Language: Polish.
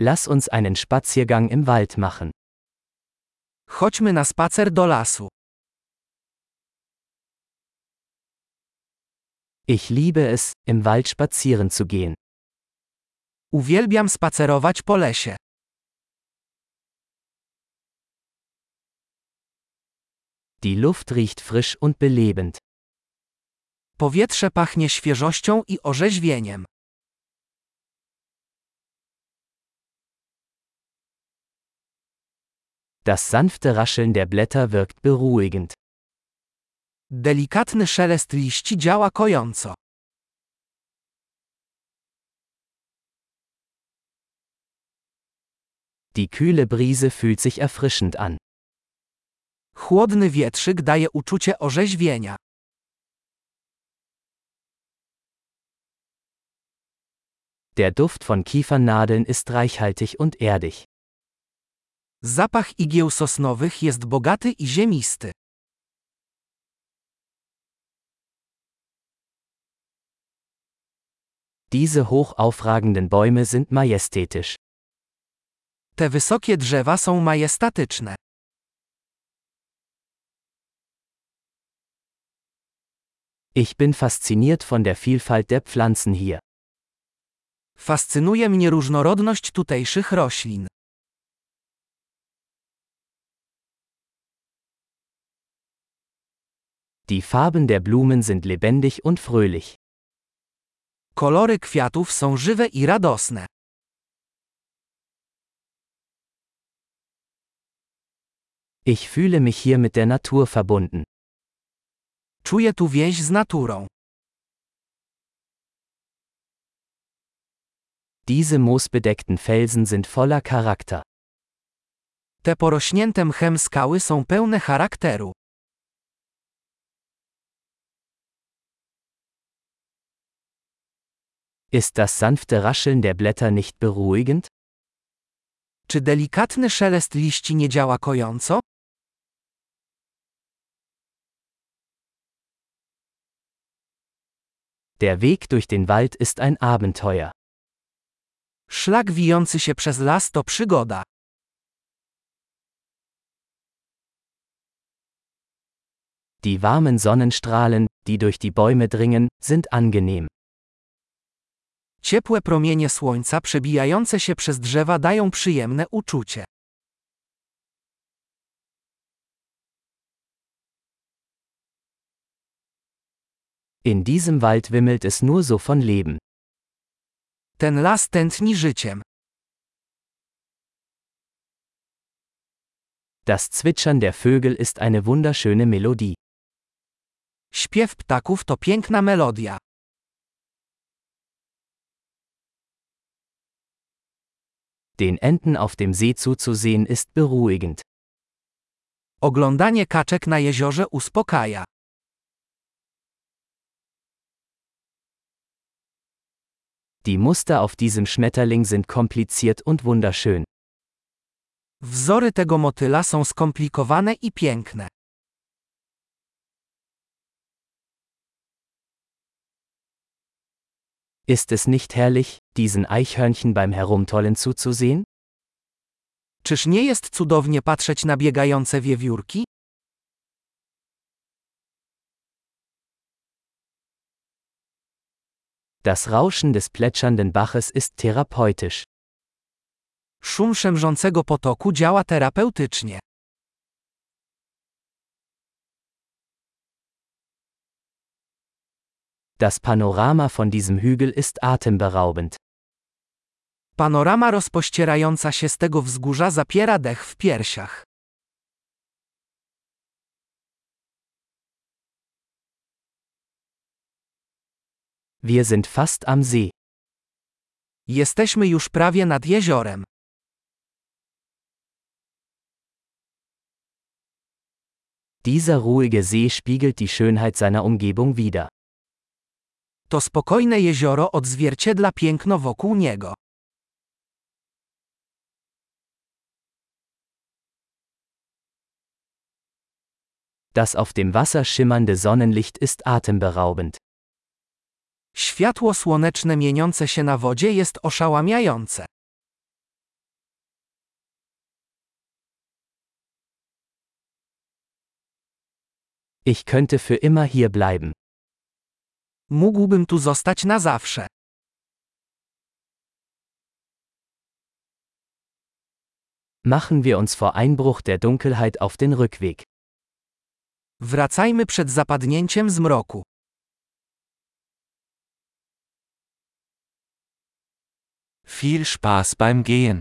Lass uns einen Spaziergang im Wald machen. Chodźmy na spacer do lasu. Ich liebe es, im Wald spazieren zu gehen. Uwielbiam spacerować po lesie. Die Luft riecht frisch und belebend. Powietrze pachnie świeżością i orzeźwieniem. Das sanfte Rascheln der Blätter wirkt beruhigend. Delikatny szelest liści działa kojąco. Die kühle Brise fühlt sich erfrischend an. Chłodny wietrzyk daje uczucie orzeźwienia. Der Duft von Kiefernadeln ist reichhaltig und erdig. Zapach igieł sosnowych jest bogaty i ziemisty. Diese hoch aufragenden Bäume sind majestätisch. Te wysokie drzewa są majestatyczne. Ich bin fasziniert von der Vielfalt der Pflanzen hier. Fascynuje mnie różnorodność tutejszych roślin. Die Farben der Blumen sind lebendig und fröhlich. Kolory kwiatów są żywe i radosne. Ich fühle mich hier mit der Natur verbunden. Czuję tu więź z naturą. Diese moosbedeckten Felsen sind voller Charakter. Te porośnięte mchem skały są pełne charakteru. Ist das sanfte Rascheln der Blätter nicht beruhigend? Czy delikatny szelest liści nie działa kojąco? Der Weg durch den Wald ist ein Abenteuer. Szlak wijący się przez las to przygoda. Die warmen Sonnenstrahlen, die durch die Bäume dringen, sind angenehm. Ciepłe promienie słońca przebijające się przez drzewa dają przyjemne uczucie. In diesem Wald wimmelt es nur so von Leben. Ten las tętni życiem. Das Zwitschern der Vögel ist eine wunderschöne Melodie. Śpiew ptaków to piękna melodia. Den Enten auf dem See zuzusehen ist beruhigend. Oglądanie kaczek na jeziorze uspokaja. Die Muster auf diesem Schmetterling sind kompliziert und wunderschön. Wzory tego motyla są skomplikowane i piękne. Ist es nicht herrlich, diesen Eichhörnchen beim Herumtollen zuzusehen? Czyż nie jest cudownie patrzeć na biegające wiewiórki? Das Rauschen des plätschernden Baches ist therapeutisch. Szum szemrzącego potoku działa terapeutycznie. Das Panorama von diesem Hügel ist atemberaubend. Panorama rozpościerająca się z tego wzgórza zapiera dech w piersiach. Wir sind fast am See. Jesteśmy już prawie nad jeziorem. Dieser ruhige See spiegelt die Schönheit seiner Umgebung wider. To spokojne jezioro odzwierciedla piękno wokół niego. Das auf dem Wasser schimmernde Sonnenlicht ist atemberaubend. Światło słoneczne mieniące się na wodzie jest oszałamiające. Ich könnte für immer hier bleiben. Mógłbym tu zostać na zawsze. Machen wir uns vor Einbruch der Dunkelheit auf den Rückweg. Wracajmy przed zapadnięciem zmroku. Viel Spaß beim Gehen.